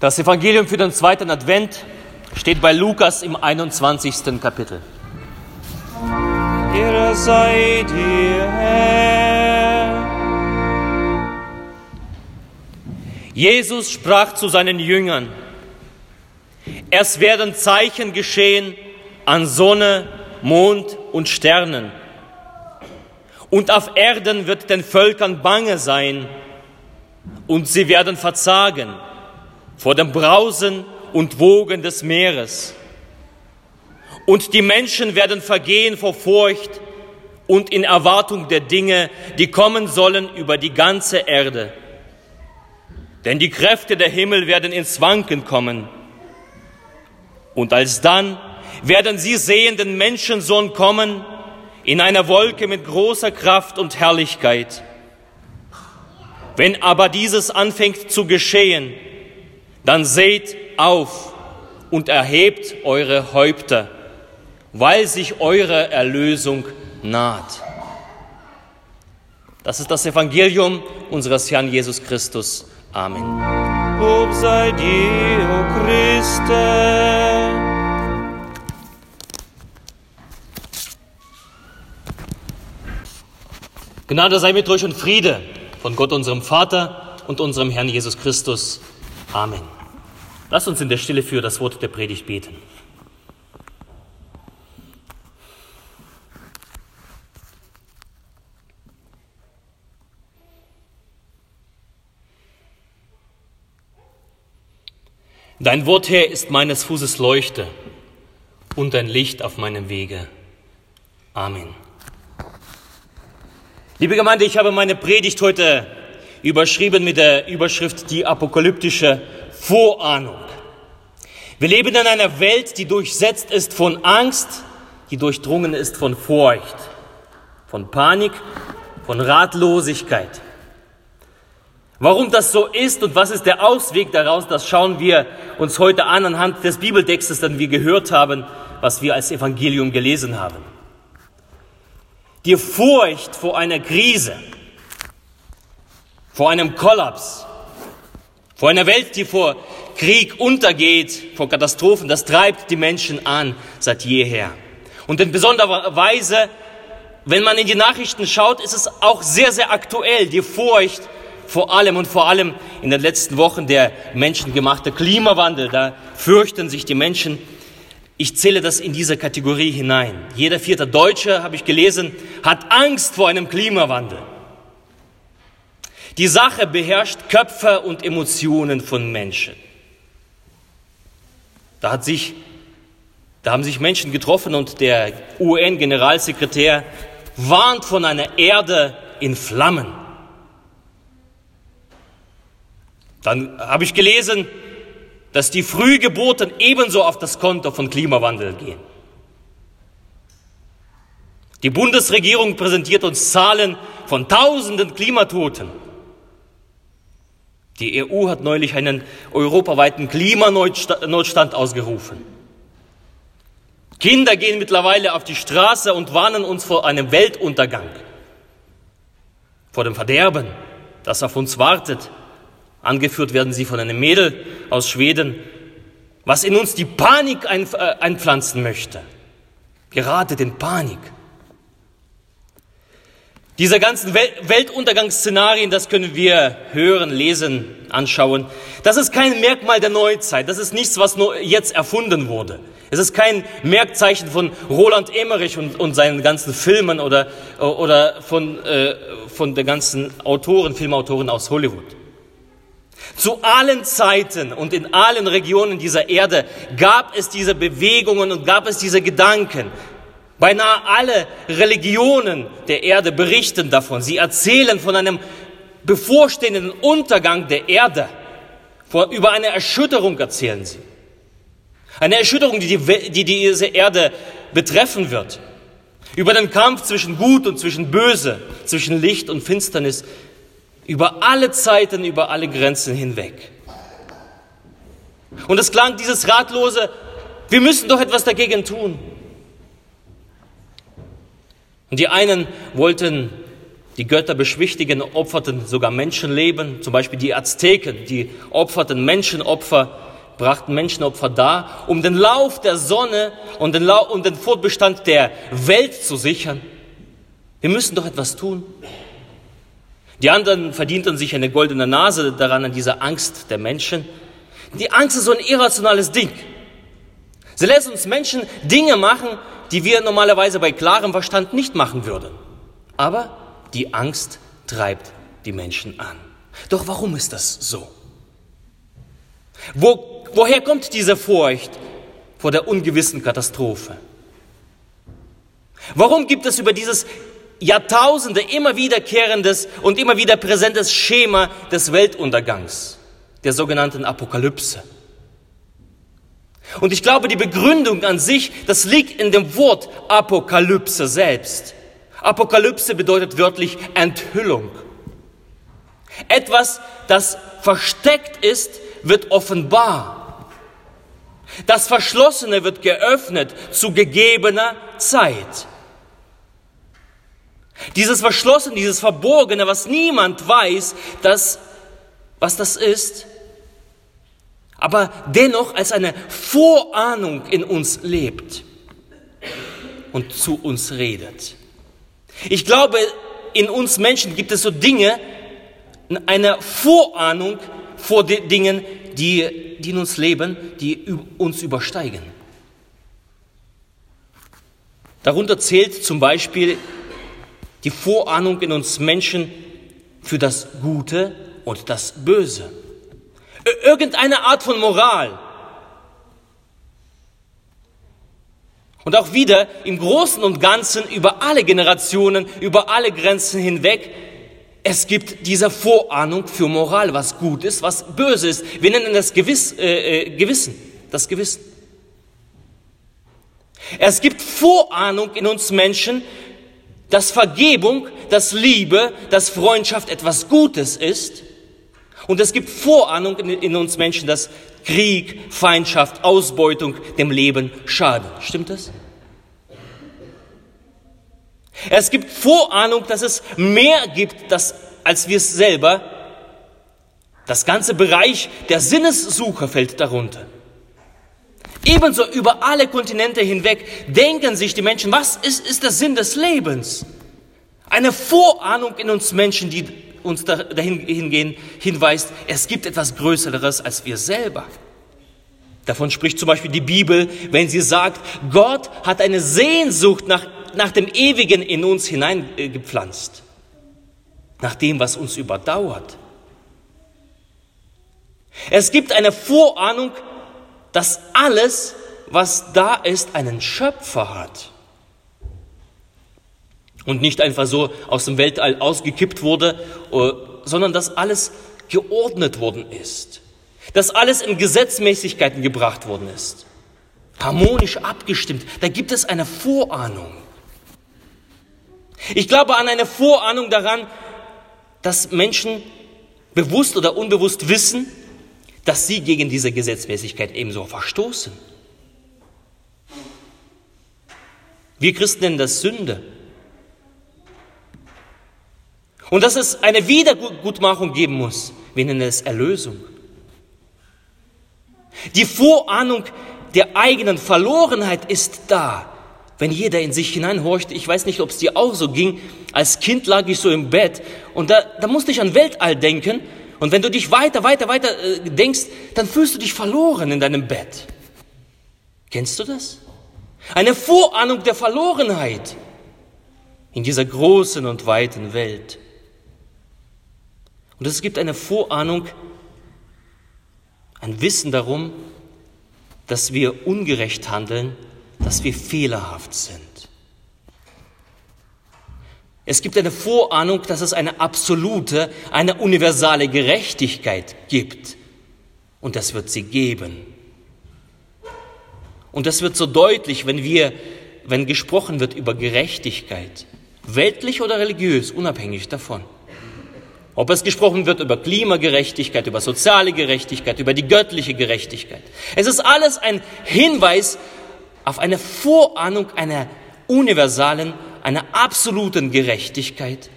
Das Evangelium für den zweiten Advent steht bei Lukas im 21. Kapitel. Ehre sei dir, Herr. Jesus sprach zu seinen Jüngern, es werden Zeichen geschehen an Sonne, Mond und Sternen. Und auf Erden wird den Völkern bange sein, und sie werden verzagen vor dem Brausen und Wogen des Meeres. Und die Menschen werden vergehen vor Furcht und in Erwartung der Dinge, die kommen sollen über die ganze Erde. Denn die Kräfte der Himmel werden ins Wanken kommen. Und alsdann werden sie sehen den Menschensohn kommen in einer Wolke mit großer Kraft und Herrlichkeit. Wenn aber dieses anfängt zu geschehen, dann seht auf und erhebt eure Häupter, weil sich eure Erlösung naht. Das ist das Evangelium unseres Herrn Jesus Christus. Amen. Lob sei dir, o Christe. Gnade sei mit euch und Friede von Gott, unserem Vater und unserem Herrn Jesus Christus. Amen. Lasst uns in der Stille für das Wort der Predigt beten. Dein Wort, Herr, ist meines Fußes Leuchte und ein Licht auf meinem Wege. Amen. Liebe Gemeinde, ich habe meine Predigt heute überschrieben mit der Überschrift Die apokalyptische Vorahnung. Wir leben in einer Welt, die durchsetzt ist von Angst, die durchdrungen ist von Furcht, von Panik, von Ratlosigkeit. Warum das so ist und was ist der Ausweg daraus, das schauen wir uns heute an anhand des Bibeltextes, den wir gehört haben, was wir als Evangelium gelesen haben. Die Furcht vor einer Krise, vor einem Kollaps, vor einer Welt, die vor Krieg untergeht, vor Katastrophen, das treibt die Menschen an seit jeher. Und in besonderer Weise, wenn man in die Nachrichten schaut, ist es auch sehr, sehr aktuell, die Furcht vor allem und vor allem in den letzten Wochen der menschengemachte Klimawandel. Da fürchten sich die Menschen. Ich zähle das in diese Kategorie hinein. Jeder vierte Deutsche, habe ich gelesen, hat Angst vor einem Klimawandel. Die Sache beherrscht Köpfe und Emotionen von Menschen. Da, hat sich, da haben sich Menschen getroffen und der UN-Generalsekretär warnt von einer Erde in Flammen. Dann habe ich gelesen, dass die Frühgeburten ebenso auf das Konto von Klimawandel gehen. Die Bundesregierung präsentiert uns Zahlen von tausenden Klimatoten. Die EU hat neulich einen europaweiten Klimanotstand ausgerufen. Kinder gehen mittlerweile auf die Straße und warnen uns vor einem Weltuntergang, vor dem Verderben, das auf uns wartet. Angeführt werden sie von einem Mädel aus Schweden, was in uns die Panik äh, einpflanzen möchte. Geratet in Panik. Diese ganzen Weltuntergangsszenarien, das können wir hören, lesen, anschauen. Das ist kein Merkmal der Neuzeit. Das ist nichts, was nur jetzt erfunden wurde. Es ist kein Merkzeichen von Roland Emmerich und, und seinen ganzen Filmen oder, oder von, äh, von der ganzen Autoren, Filmautoren aus Hollywood. Zu allen Zeiten und in allen Regionen dieser Erde gab es diese Bewegungen und gab es diese Gedanken. Beinahe alle Religionen der Erde berichten davon. Sie erzählen von einem bevorstehenden Untergang der Erde. Vor, über eine Erschütterung erzählen sie. Eine Erschütterung, die, die, die diese Erde betreffen wird. Über den Kampf zwischen Gut und zwischen Böse, zwischen Licht und Finsternis, über alle Zeiten, über alle Grenzen hinweg. Und es klang dieses ratlose, wir müssen doch etwas dagegen tun. Und die einen wollten Die Götter beschwichtigen, opferten sogar Menschenleben, zum Beispiel die Azteken, die opferten Menschenopfer, brachten Menschenopfer dar, um den Lauf der Sonne und den, Lau und den Fortbestand der Welt zu sichern. Wir müssen doch etwas tun. Die anderen verdienten sich eine goldene Nase daran, an dieser Angst der Menschen. Die Angst ist so ein irrationales Ding. Sie lässt uns Menschen Dinge machen, die wir normalerweise bei klarem Verstand nicht machen würden. Aber die Angst treibt die Menschen an. Doch warum ist das so? Wo, woher kommt diese Furcht vor der ungewissen Katastrophe? Warum gibt es über dieses Jahrtausende immer wiederkehrendes und immer wieder präsentes Schema des Weltuntergangs, der sogenannten Apokalypse? Und ich glaube, die Begründung an sich, das liegt in dem Wort Apokalypse selbst. Apokalypse bedeutet wörtlich Enthüllung. Etwas, das versteckt ist, wird offenbar. Das Verschlossene wird geöffnet zu gegebener Zeit. Dieses Verschlossene, dieses Verborgene, was niemand weiß, das, was das ist, aber dennoch als eine Vorahnung in uns lebt und zu uns redet. Ich glaube, in uns Menschen gibt es so Dinge, eine Vorahnung vor den Dingen, die, die in uns leben, die uns übersteigen. Darunter zählt zum Beispiel die Vorahnung in uns Menschen für das Gute und das Böse. Irgendeine Art von Moral. Und auch wieder im Großen und Ganzen über alle Generationen, über alle Grenzen hinweg es gibt diese Vorahnung für Moral, was gut ist, was böse ist. Wir nennen das Gewiss, äh, äh, Gewissen, das Gewissen. Es gibt Vorahnung in uns Menschen, dass Vergebung, dass Liebe, dass Freundschaft etwas Gutes ist. Und es gibt Vorahnung in, uns Menschen, dass Krieg, Feindschaft, Ausbeutung dem Leben schaden. Stimmt das? Es gibt Vorahnung, dass es mehr gibt, das, als wir es selber. Das ganze Bereich der Sinnessuche fällt darunter. Ebenso über alle Kontinente hinweg denken sich die Menschen, was ist, ist der Sinn des Lebens? Eine Vorahnung in uns Menschen, die uns dahin hinweist, es gibt etwas Größeres als wir selber. Davon spricht zum Beispiel die Bibel, wenn sie sagt, Gott hat eine Sehnsucht nach nach dem Ewigen in uns hineingepflanzt, nach dem, was uns überdauert. Es gibt eine Vorahnung, dass alles, was da ist, einen Schöpfer hat. Und nicht einfach so aus dem Weltall ausgekippt wurde, äh, sondern dass alles geordnet worden ist. Dass alles in Gesetzmäßigkeiten gebracht worden ist. Harmonisch abgestimmt. Da gibt es eine Vorahnung. Ich glaube an eine Vorahnung daran, dass Menschen bewusst oder unbewusst wissen, dass sie gegen diese Gesetzmäßigkeit ebenso verstoßen. Wir Christen nennen das Sünde. Und dass es eine Wiedergutmachung geben muss. Wir nennen es Erlösung. Die Vorahnung der eigenen Verlorenheit ist da wenn jeder in sich hineinhorcht, ich weiß nicht, ob es dir auch so ging, als Kind lag ich so im Bett und da, da musste ich an Weltall denken und wenn du dich weiter, weiter, weiter äh, denkst, dann fühlst du dich verloren in deinem Bett. Kennst du das? Eine Vorahnung der Verlorenheit in dieser großen und weiten Welt. Und es gibt eine Vorahnung, ein Wissen darum, dass wir ungerecht handeln dass wir fehlerhaft sind. Es gibt eine Vorahnung, dass es eine absolute, eine universale Gerechtigkeit gibt. Und das wird sie geben. Und das wird so deutlich, wenn wir, wenn gesprochen wird über Gerechtigkeit, weltlich oder religiös, unabhängig davon. Ob es gesprochen wird über Klimagerechtigkeit, über soziale Gerechtigkeit, über die göttliche Gerechtigkeit. Es ist alles ein Hinweis auf eine Vorahnung einer universalen, einer absoluten Gerechtigkeit.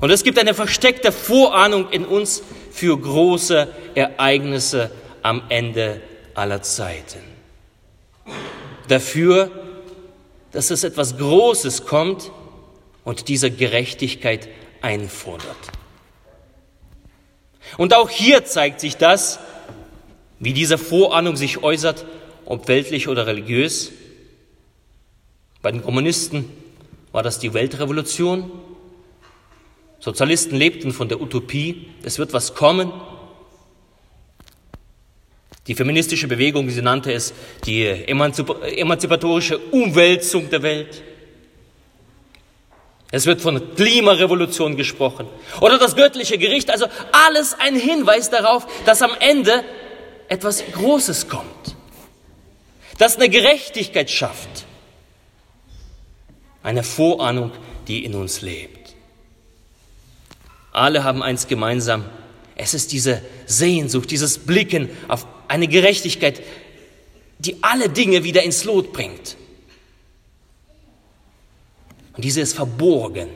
Und es gibt eine versteckte Vorahnung in uns für große Ereignisse am Ende aller Zeiten. Dafür, dass es etwas Großes kommt, und diese Gerechtigkeit einfordert. Und auch hier zeigt sich das, wie diese Vorahnung sich äußert, ob weltlich oder religiös. Bei den Kommunisten war das die Weltrevolution. Sozialisten lebten von der Utopie, es wird was kommen. Die feministische Bewegung, sie nannte es die emanzipatorische Umwälzung der Welt. Es wird von Klimarevolution gesprochen. Oder das göttliche Gericht. Also alles ein Hinweis darauf, dass am Ende etwas Großes kommt. Das eine Gerechtigkeit schafft. Eine Vorahnung, die in uns lebt. Alle haben eins gemeinsam. Es ist diese Sehnsucht, dieses Blicken auf eine Gerechtigkeit, die alle Dinge wieder ins Lot bringt. Und diese ist verborgen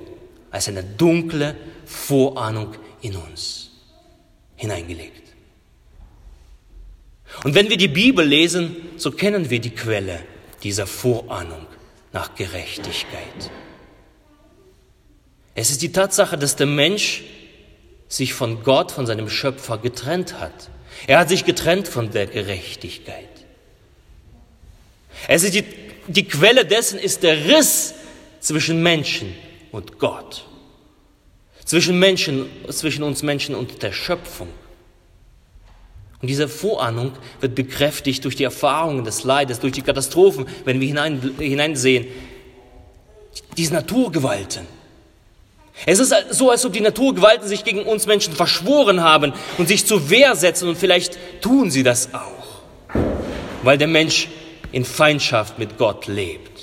als eine dunkle Vorahnung in uns hineingelegt. Und wenn wir die Bibel lesen, so kennen wir die Quelle dieser Vorahnung nach Gerechtigkeit. Es ist die Tatsache, dass der Mensch sich von Gott, von seinem Schöpfer getrennt hat. Er hat sich getrennt von der Gerechtigkeit. Es ist die, die Quelle dessen ist der Riss zwischen Menschen und Gott, zwischen Menschen, zwischen uns Menschen und der Schöpfung. Und diese Vorahnung wird bekräftigt durch die Erfahrungen des Leides, durch die Katastrophen, wenn wir hinein, hineinsehen. Diese Naturgewalten. Es ist so, als ob die Naturgewalten sich gegen uns Menschen verschworen haben und sich zur Wehr setzen und vielleicht tun sie das auch, weil der Mensch in Feindschaft mit Gott lebt.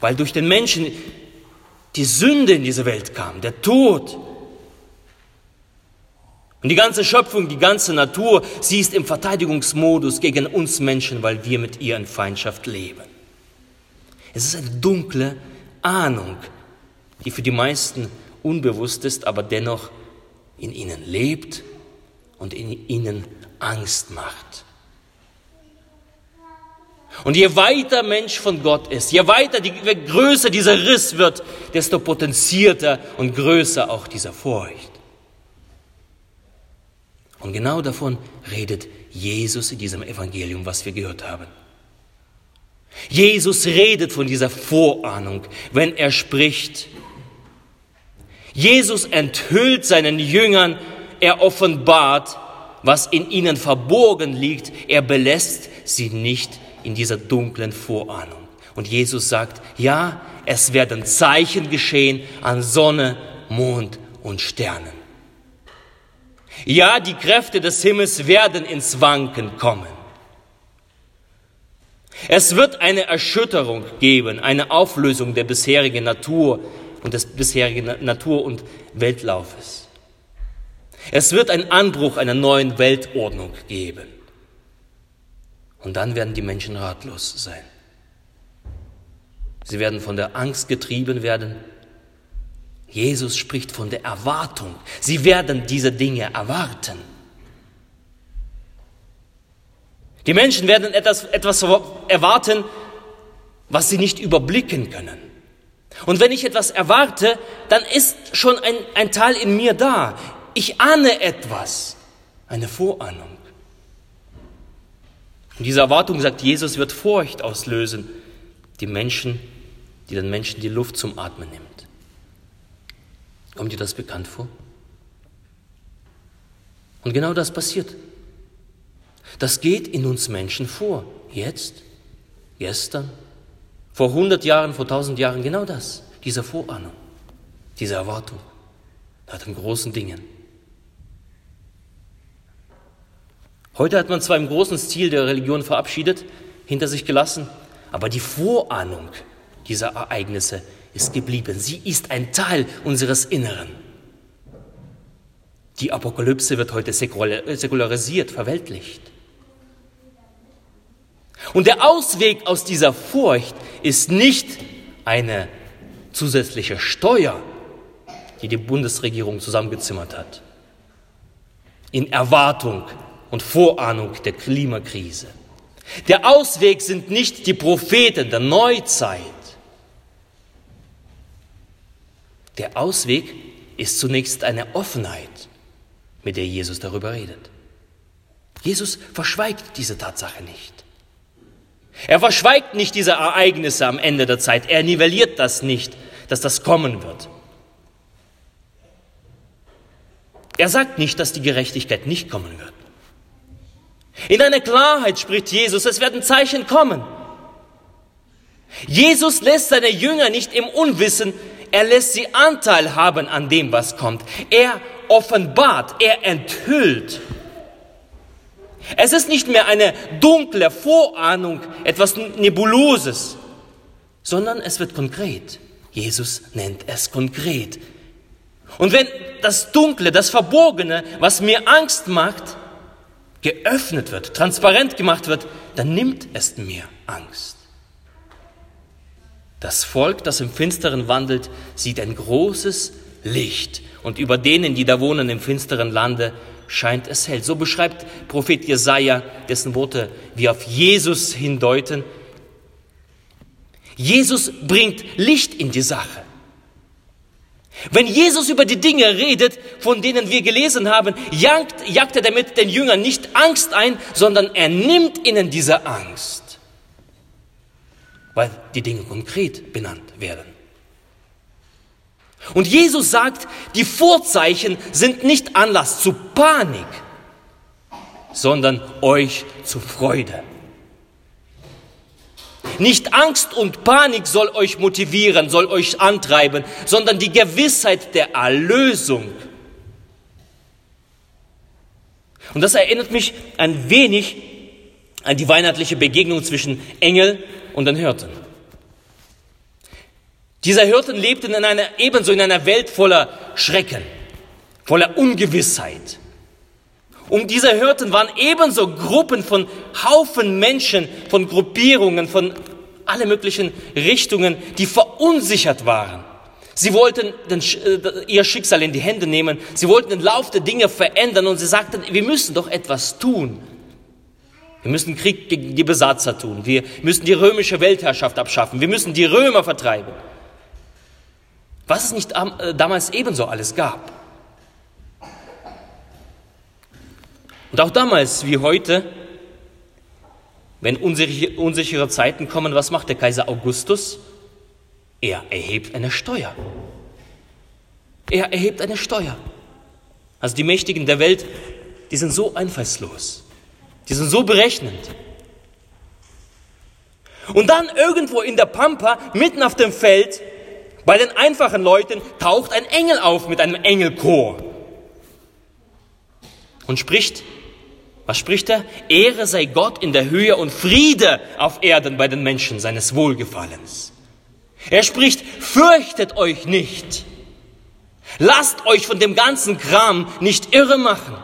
Weil durch den Menschen die Sünde in diese Welt kam, der Tod. Und die ganze Schöpfung, die ganze Natur, sie ist im Verteidigungsmodus gegen uns Menschen, weil wir mit ihr in Feindschaft leben. Es ist eine dunkle Ahnung, die für die meisten unbewusst ist, aber dennoch in ihnen lebt und in ihnen Angst macht. Und je weiter Mensch von Gott ist, je weiter, die, je größer dieser Riss wird, desto potenzierter und größer auch dieser Furcht. Und genau davon redet Jesus in diesem Evangelium, was wir gehört haben. Jesus redet von dieser Vorahnung, wenn er spricht. Jesus enthüllt seinen Jüngern, er offenbart, was in ihnen verborgen liegt, er belässt sie nicht in dieser dunklen Vorahnung. Und Jesus sagt, ja, es werden Zeichen geschehen an Sonne, Mond und Sternen. Ja, die Kräfte des Himmels werden ins Wanken kommen. Es wird eine Erschütterung geben, eine Auflösung der bisherigen Natur und des bisherigen Natur- und Weltlaufes. Es wird einen Anbruch einer neuen Weltordnung geben. Und dann werden die Menschen ratlos sein. Sie werden von der Angst getrieben werden. Jesus spricht von der Erwartung. Sie werden diese Dinge erwarten. Die Menschen werden etwas, etwas erwarten, was sie nicht überblicken können. Und wenn ich etwas erwarte, dann ist schon ein, ein Teil in mir da. Ich ahne etwas, eine Vorahnung. Und diese Erwartung, sagt Jesus, wird Furcht auslösen, die Menschen, die den Menschen die Luft zum Atmen nimmt. Kommt dir das bekannt vor? Und genau das passiert. Das geht in uns Menschen vor. Jetzt, gestern, vor 100 Jahren, vor 1000 Jahren, genau das. Diese Vorahnung, diese Erwartung nach den großen Dingen. Heute hat man zwar im großen Stil der Religion verabschiedet, hinter sich gelassen, aber die Vorahnung dieser Ereignisse ist geblieben. Sie ist ein Teil unseres Inneren. Die Apokalypse wird heute säkularisiert, verweltlicht. Und der Ausweg aus dieser Furcht ist nicht eine zusätzliche Steuer die die Bundesregierung zusammengezimmert hat. In Erwartung und Vorahnung der Klimakrise. Der Ausweg sind nicht die Propheten der Neuzeit. Der Ausweg ist zunächst eine Offenheit, mit der Jesus darüber redet. Jesus verschweigt diese Tatsache nicht. Er verschweigt nicht diese Ereignisse am Ende der Zeit. Er nivelliert das nicht, dass das kommen wird. Er sagt nicht, dass die Gerechtigkeit nicht kommen wird. In einer Klarheit spricht Jesus, es werden Zeichen kommen. Jesus lässt seine Jünger nicht im Unwissen, er lässt sie Anteil haben an dem, was kommt. Er offenbart, er enthüllt. Es ist nicht mehr eine dunkle Vorahnung, etwas Nebuloses, sondern es wird konkret. Jesus nennt es konkret. Und wenn das Dunkle, das Verborgene, was mir Angst macht, geöffnet wird, transparent gemacht wird, dann nimmt es mir Angst. Das Volk, das im Finsteren wandelt, sieht ein großes Licht und über denen, die da wohnen im finsteren Lande, scheint es hell. So beschreibt Prophet Jesaja, dessen Worte wir auf Jesus hindeuten. Jesus bringt Licht in die Sache. Wenn Jesus über die Dinge redet, von denen wir gelesen haben, jagt, jagt er damit den Jüngern nicht Angst ein, sondern er nimmt ihnen diese Angst, weil die Dinge konkret benannt werden. Und Jesus sagt, die Vorzeichen sind nicht Anlass zu Panik, sondern euch zu Freude. Nicht Angst und Panik soll euch motivieren, soll euch antreiben, sondern die Gewissheit der Erlösung. Und das erinnert mich ein wenig an die weihnachtliche Begegnung zwischen Engel und den Hirten. Dieser Hirten lebten in einer, ebenso in einer Welt voller Schrecken, voller Ungewissheit. Um diese Hirten waren ebenso Gruppen von Haufen Menschen, von Gruppierungen, von alle möglichen Richtungen, die verunsichert waren. Sie wollten den, äh, ihr Schicksal in die Hände nehmen. Sie wollten den Lauf der Dinge verändern und sie sagten, wir müssen doch etwas tun. Wir müssen Krieg gegen die Besatzer tun. Wir müssen die römische Weltherrschaft abschaffen. Wir müssen die Römer vertreiben was es nicht äh, damals ebenso alles gab. Und auch damals wie heute, wenn unsichere Zeiten kommen, was macht der Kaiser Augustus? Er erhebt eine Steuer. Er erhebt eine Steuer. Also die Mächtigen der Welt, die sind so einfallslos. Die sind so berechnend. Und dann irgendwo in der Pampa, mitten auf dem Feld, bei den einfachen Leuten taucht ein Engel auf mit einem Engelchor und spricht, was spricht er? Ehre sei Gott in der Höhe und Friede auf Erden bei den Menschen seines Wohlgefallens. Er spricht, fürchtet euch nicht. Lasst euch von dem ganzen Kram nicht irre machen.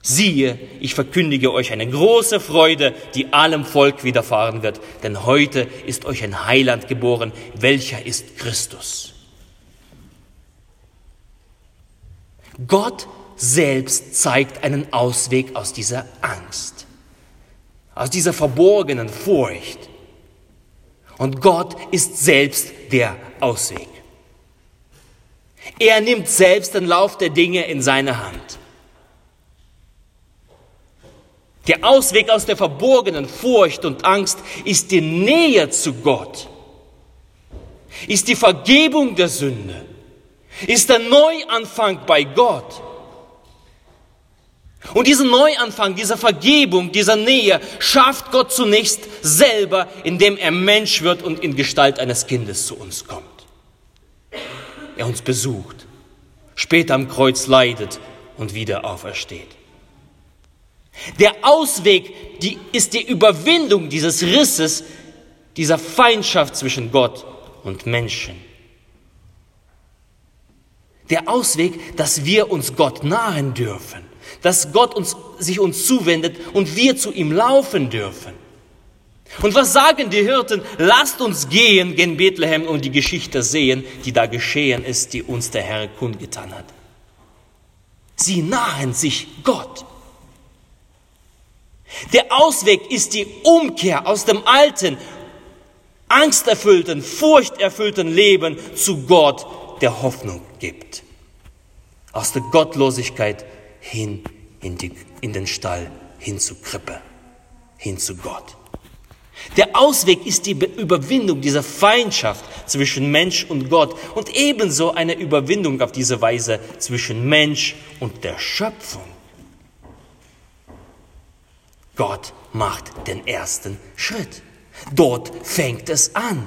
Siehe, ich verkündige euch eine große Freude, die allem Volk widerfahren wird, denn heute ist euch ein Heiland geboren, welcher ist Christus. Gott selbst zeigt einen Ausweg aus dieser Angst, aus dieser verborgenen Furcht. Und Gott ist selbst der Ausweg. Er nimmt selbst den Lauf der Dinge in seine Hand. Der Ausweg aus der verborgenen Furcht und Angst ist die Nähe zu Gott, ist die Vergebung der Sünde, ist der Neuanfang bei Gott. Und diesen Neuanfang, diese Vergebung, diese Nähe schafft Gott zunächst selber, indem er Mensch wird und in Gestalt eines Kindes zu uns kommt. Er uns besucht, später am Kreuz leidet und wieder aufersteht. Der Ausweg die, ist die Überwindung dieses Risses, dieser Feindschaft zwischen Gott und Menschen. Der Ausweg, dass wir uns Gott nahen dürfen, dass Gott uns, sich uns zuwendet und wir zu ihm laufen dürfen. Und was sagen die Hirten? Lasst uns gehen gen Bethlehem und die Geschichte sehen, die da geschehen ist, die uns der Herr kundgetan hat. Sie nahen sich Gott. Der Ausweg ist die Umkehr aus dem alten, angsterfüllten, furchterfüllten Leben zu Gott, der Hoffnung gibt. Aus der Gottlosigkeit hin in, die, in den Stall, hin zu Krippe, hin zu Gott. Der Ausweg ist die Überwindung dieser Feindschaft zwischen Mensch und Gott und ebenso eine Überwindung auf diese Weise zwischen Mensch und der Schöpfung. Gott macht den ersten Schritt. Dort fängt es an.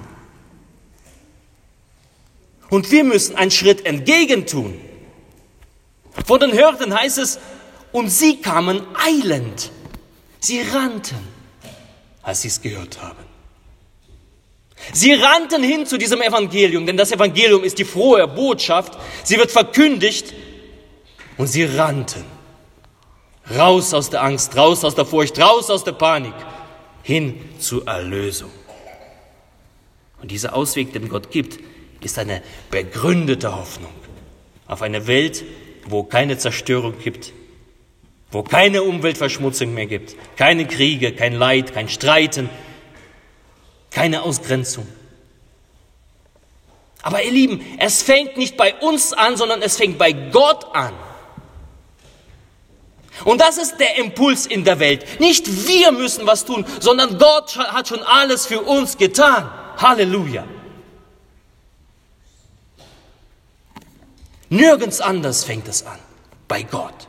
Und wir müssen einen Schritt entgegentun. Von den Hörten heißt es, und sie kamen eilend. Sie rannten als sie es gehört haben. Sie rannten hin zu diesem Evangelium, denn das Evangelium ist die frohe Botschaft. Sie wird verkündigt und sie rannten. Raus aus der Angst, raus aus der Furcht, raus aus der Panik, hin zur Erlösung. Und dieser Ausweg, den Gott gibt, ist eine begründete Hoffnung auf eine Welt, wo keine Zerstörung gibt, wo keine Umweltverschmutzung mehr gibt, keine Kriege, kein Leid, kein Streiten, keine Ausgrenzung. Aber ihr Lieben, es fängt nicht bei uns an, sondern es fängt bei Gott an. Und das ist der Impuls in der Welt. Nicht wir müssen was tun, sondern Gott hat schon alles für uns getan. Halleluja. Nirgends anders fängt es an, bei Gott.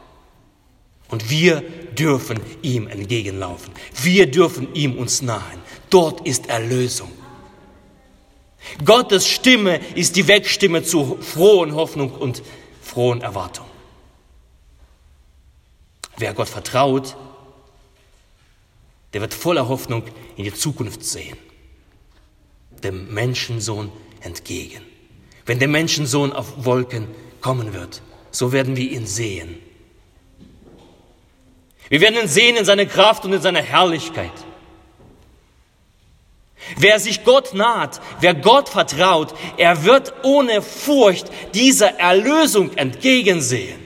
Und wir dürfen ihm entgegenlaufen. Wir dürfen ihm uns nahen. Dort ist Erlösung. Gottes Stimme ist die Wegstimme zu frohen Hoffnung und frohen Erwartung. Wer Gott vertraut, der wird voller Hoffnung in die Zukunft sehen. Dem Menschensohn entgegen. Wenn der Menschensohn auf Wolken kommen wird, so werden wir ihn sehen. Wir werden ihn sehen in seiner Kraft und in seiner Herrlichkeit. Wer sich Gott naht, wer Gott vertraut, er wird ohne Furcht dieser Erlösung entgegensehen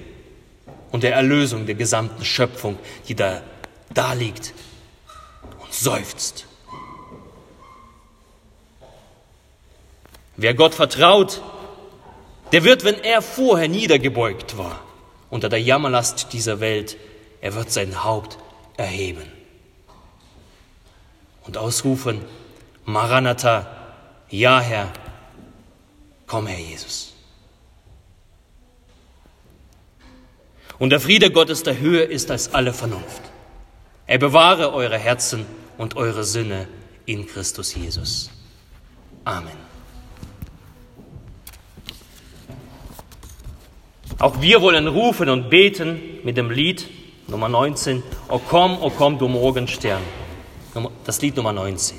und der Erlösung der gesamten Schöpfung, die da, da liegt und seufzt. Wer Gott vertraut, der wird, wenn er vorher niedergebeugt war, unter der Jammerlast dieser Welt, er wird sein Haupt erheben und ausrufen, Maranatha, ja Herr, komm Herr Jesus. Und der Friede Gottes der Höhe ist als alle Vernunft. Er bewahre eure Herzen und eure Sinne in Christus Jesus. Amen. Auch wir wollen rufen und beten mit dem Lied Nummer 19, O komm, o komm, du Morgenstern. Das Lied Nummer 19.